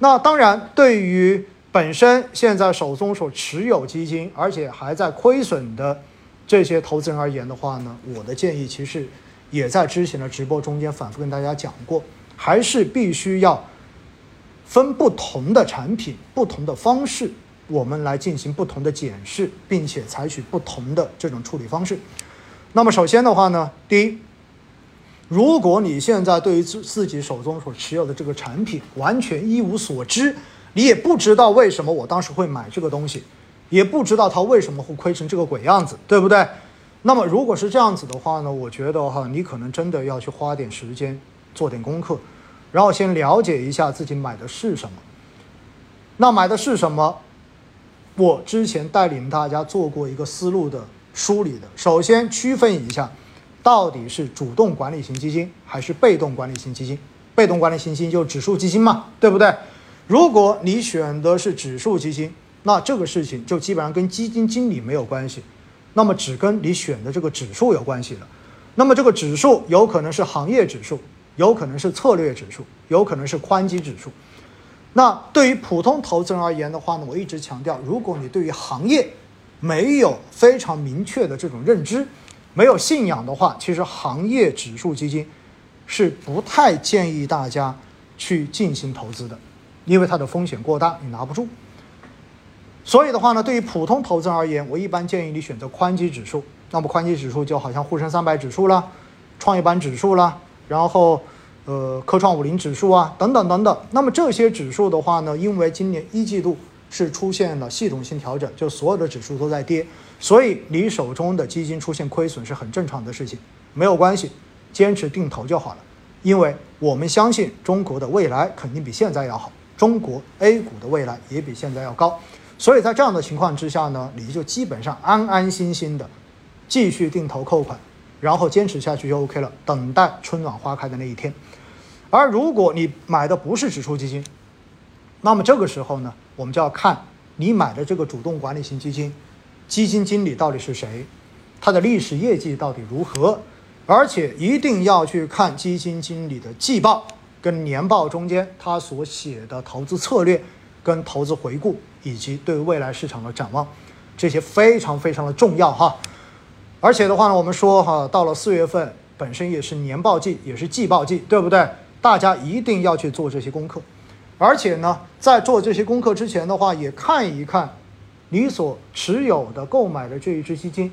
那当然，对于本身现在手中所持有基金，而且还在亏损的这些投资人而言的话呢，我的建议其实也在之前的直播中间反复跟大家讲过，还是必须要分不同的产品、不同的方式，我们来进行不同的检视，并且采取不同的这种处理方式。那么首先的话呢，第一，如果你现在对于自自己手中所持有的这个产品完全一无所知，你也不知道为什么我当时会买这个东西，也不知道它为什么会亏成这个鬼样子，对不对？那么如果是这样子的话呢，我觉得哈，你可能真的要去花点时间做点功课，然后先了解一下自己买的是什么。那买的是什么？我之前带领大家做过一个思路的梳理的，首先区分一下。到底是主动管理型基金还是被动管理型基金？被动管理型基金就是指数基金嘛，对不对？如果你选的是指数基金，那这个事情就基本上跟基金经理没有关系，那么只跟你选的这个指数有关系了。那么这个指数有可能是行业指数，有可能是策略指数，有可能是宽基指数。那对于普通投资人而言的话呢，我一直强调，如果你对于行业没有非常明确的这种认知，没有信仰的话，其实行业指数基金是不太建议大家去进行投资的，因为它的风险过大，你拿不住。所以的话呢，对于普通投资人而言，我一般建议你选择宽基指数。那么宽基指数就好像沪深三百指数啦、创业板指数啦，然后呃科创五零指数啊等等等等。那么这些指数的话呢，因为今年一季度是出现了系统性调整，就所有的指数都在跌。所以你手中的基金出现亏损是很正常的事情，没有关系，坚持定投就好了。因为我们相信中国的未来肯定比现在要好，中国 A 股的未来也比现在要高。所以在这样的情况之下呢，你就基本上安安心心的继续定投扣款，然后坚持下去就 OK 了，等待春暖花开的那一天。而如果你买的不是指数基金，那么这个时候呢，我们就要看你买的这个主动管理型基金。基金经理到底是谁？他的历史业绩到底如何？而且一定要去看基金经理的季报跟年报中间他所写的投资策略、跟投资回顾以及对未来市场的展望，这些非常非常的重要哈。而且的话呢，我们说哈，到了四月份本身也是年报季，也是季报季，对不对？大家一定要去做这些功课。而且呢，在做这些功课之前的话，也看一看。你所持有的、购买的这一只基金，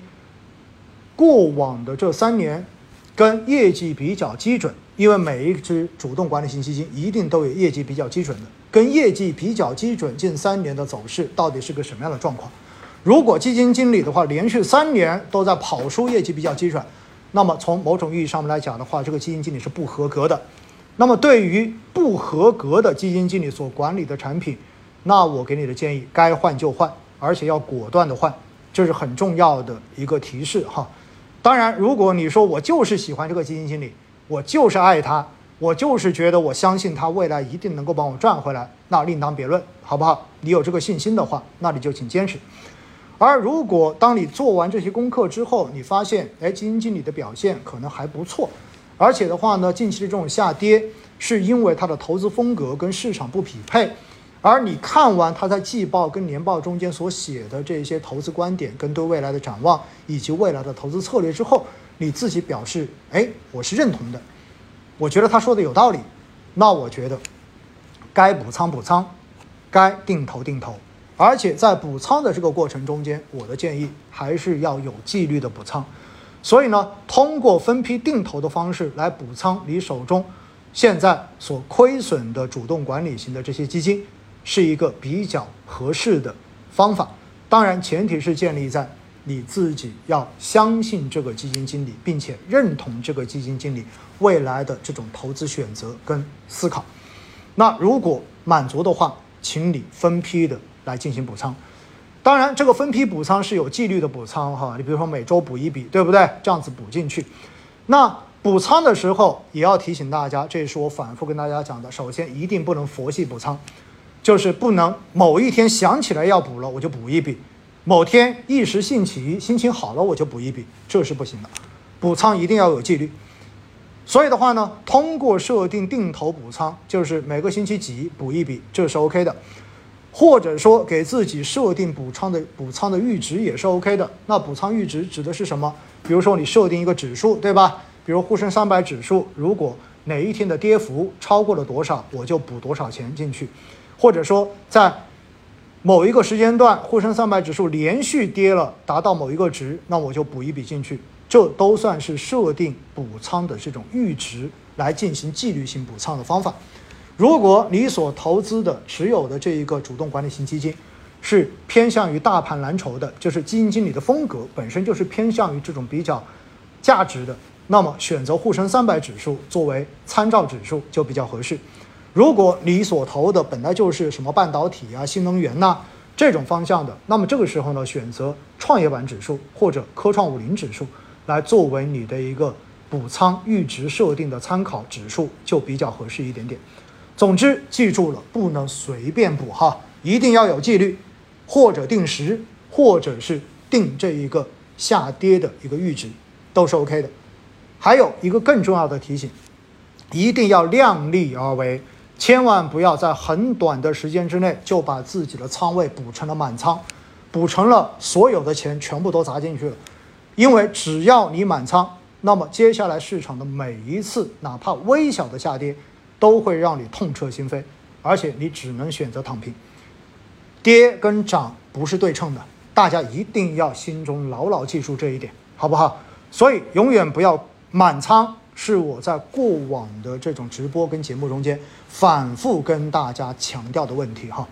过往的这三年跟业绩比较基准，因为每一只主动管理型基金一定都有业绩比较基准的，跟业绩比较基准近三年的走势到底是个什么样的状况？如果基金经理的话连续三年都在跑输业绩比较基准，那么从某种意义上面来讲的话，这个基金经理是不合格的。那么对于不合格的基金经理所管理的产品，那我给你的建议，该换就换。而且要果断的换，这是很重要的一个提示哈。当然，如果你说我就是喜欢这个基金经理，我就是爱他，我就是觉得我相信他未来一定能够帮我赚回来，那另当别论，好不好？你有这个信心的话，那你就请坚持。而如果当你做完这些功课之后，你发现，哎，基金经理的表现可能还不错，而且的话呢，近期的这种下跌是因为它的投资风格跟市场不匹配。而你看完他在季报跟年报中间所写的这些投资观点跟对未来的展望以及未来的投资策略之后，你自己表示，哎，我是认同的，我觉得他说的有道理，那我觉得该补仓补仓，该定投定投，而且在补仓的这个过程中间，我的建议还是要有纪律的补仓。所以呢，通过分批定投的方式来补仓你手中现在所亏损的主动管理型的这些基金。是一个比较合适的方法，当然前提是建立在你自己要相信这个基金经理，并且认同这个基金经理未来的这种投资选择跟思考。那如果满足的话，请你分批的来进行补仓。当然，这个分批补仓是有纪律的补仓哈，你比如说每周补一笔，对不对？这样子补进去。那补仓的时候也要提醒大家，这是我反复跟大家讲的，首先一定不能佛系补仓。就是不能某一天想起来要补了，我就补一笔；某天一时兴起，心情好了我就补一笔，这是不行的。补仓一定要有纪律。所以的话呢，通过设定定投补仓，就是每个星期几补一笔，这是 OK 的。或者说给自己设定补仓的补仓的阈值也是 OK 的。那补仓阈值指的是什么？比如说你设定一个指数，对吧？比如沪深三百指数，如果哪一天的跌幅超过了多少，我就补多少钱进去。或者说在某一个时间段，沪深三百指数连续跌了，达到某一个值，那我就补一笔进去。这都算是设定补仓的这种阈值来进行纪律性补仓的方法。如果你所投资的、持有的这一个主动管理型基金是偏向于大盘蓝筹的，就是基金经理的风格本身就是偏向于这种比较价值的，那么选择沪深三百指数作为参照指数就比较合适。如果你所投的本来就是什么半导体啊、新能源呐这种方向的，那么这个时候呢，选择创业板指数或者科创五零指数来作为你的一个补仓阈值设定的参考指数就比较合适一点点。总之，记住了，不能随便补哈，一定要有纪律，或者定时，或者是定这一个下跌的一个阈值，都是 OK 的。还有一个更重要的提醒，一定要量力而为，千万不要在很短的时间之内就把自己的仓位补成了满仓，补成了所有的钱全部都砸进去了。因为只要你满仓，那么接下来市场的每一次哪怕微小的下跌。都会让你痛彻心扉，而且你只能选择躺平。跌跟涨不是对称的，大家一定要心中牢牢记住这一点，好不好？所以永远不要满仓，是我在过往的这种直播跟节目中间反复跟大家强调的问题哈。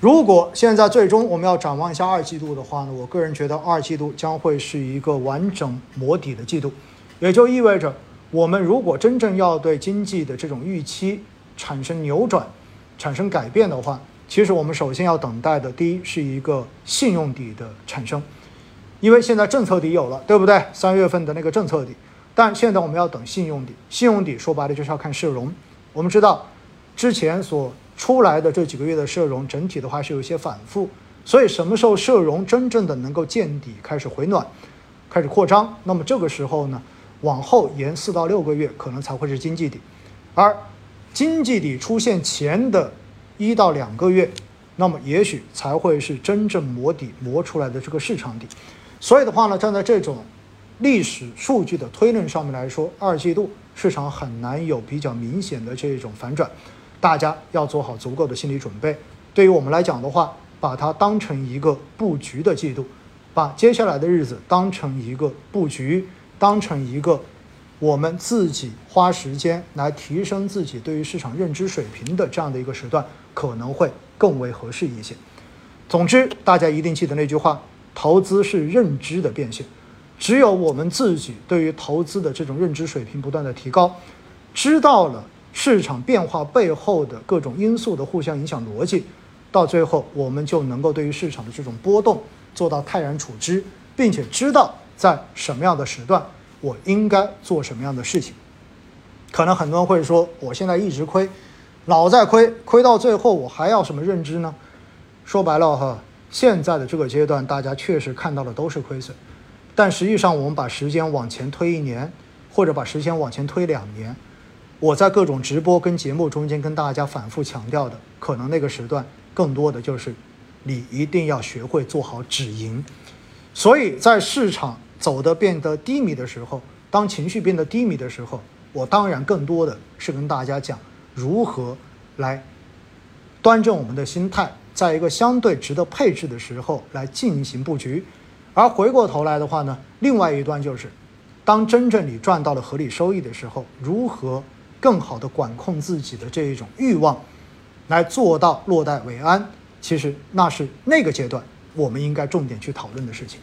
如果现在最终我们要展望一下二季度的话呢，我个人觉得二季度将会是一个完整磨底的季度，也就意味着。我们如果真正要对经济的这种预期产生扭转、产生改变的话，其实我们首先要等待的，第一是一个信用底的产生，因为现在政策底有了，对不对？三月份的那个政策底，但现在我们要等信用底。信用底说白了就是要看社融。我们知道，之前所出来的这几个月的社融整体的话是有一些反复，所以什么时候社融真正的能够见底、开始回暖、开始扩张，那么这个时候呢？往后延四到六个月，可能才会是经济底，而经济底出现前的一到两个月，那么也许才会是真正磨底磨出来的这个市场底。所以的话呢，站在这种历史数据的推论上面来说，二季度市场很难有比较明显的这种反转，大家要做好足够的心理准备。对于我们来讲的话，把它当成一个布局的季度，把接下来的日子当成一个布局。当成一个我们自己花时间来提升自己对于市场认知水平的这样的一个时段，可能会更为合适一些。总之，大家一定记得那句话：投资是认知的变现。只有我们自己对于投资的这种认知水平不断的提高，知道了市场变化背后的各种因素的互相影响逻辑，到最后我们就能够对于市场的这种波动做到泰然处之，并且知道。在什么样的时段，我应该做什么样的事情？可能很多人会说，我现在一直亏，老在亏，亏到最后我还要什么认知呢？说白了哈，现在的这个阶段，大家确实看到的都是亏损，但实际上我们把时间往前推一年，或者把时间往前推两年，我在各种直播跟节目中间跟大家反复强调的，可能那个时段更多的就是，你一定要学会做好止盈，所以在市场。走的变得低迷的时候，当情绪变得低迷的时候，我当然更多的是跟大家讲如何来端正我们的心态，在一个相对值得配置的时候来进行布局。而回过头来的话呢，另外一端就是，当真正你赚到了合理收益的时候，如何更好的管控自己的这一种欲望，来做到落袋为安。其实那是那个阶段我们应该重点去讨论的事情。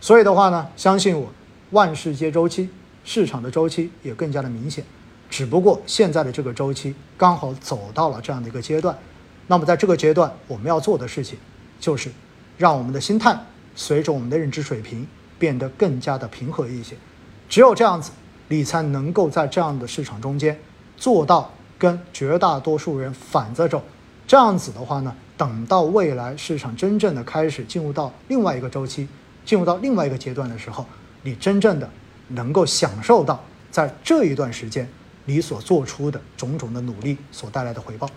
所以的话呢，相信我，万事皆周期，市场的周期也更加的明显。只不过现在的这个周期刚好走到了这样的一个阶段，那么在这个阶段我们要做的事情，就是让我们的心态随着我们的认知水平变得更加的平和一些。只有这样子，你才能够在这样的市场中间做到跟绝大多数人反着走。这样子的话呢，等到未来市场真正的开始进入到另外一个周期。进入到另外一个阶段的时候，你真正的能够享受到在这一段时间你所做出的种种的努力所带来的回报。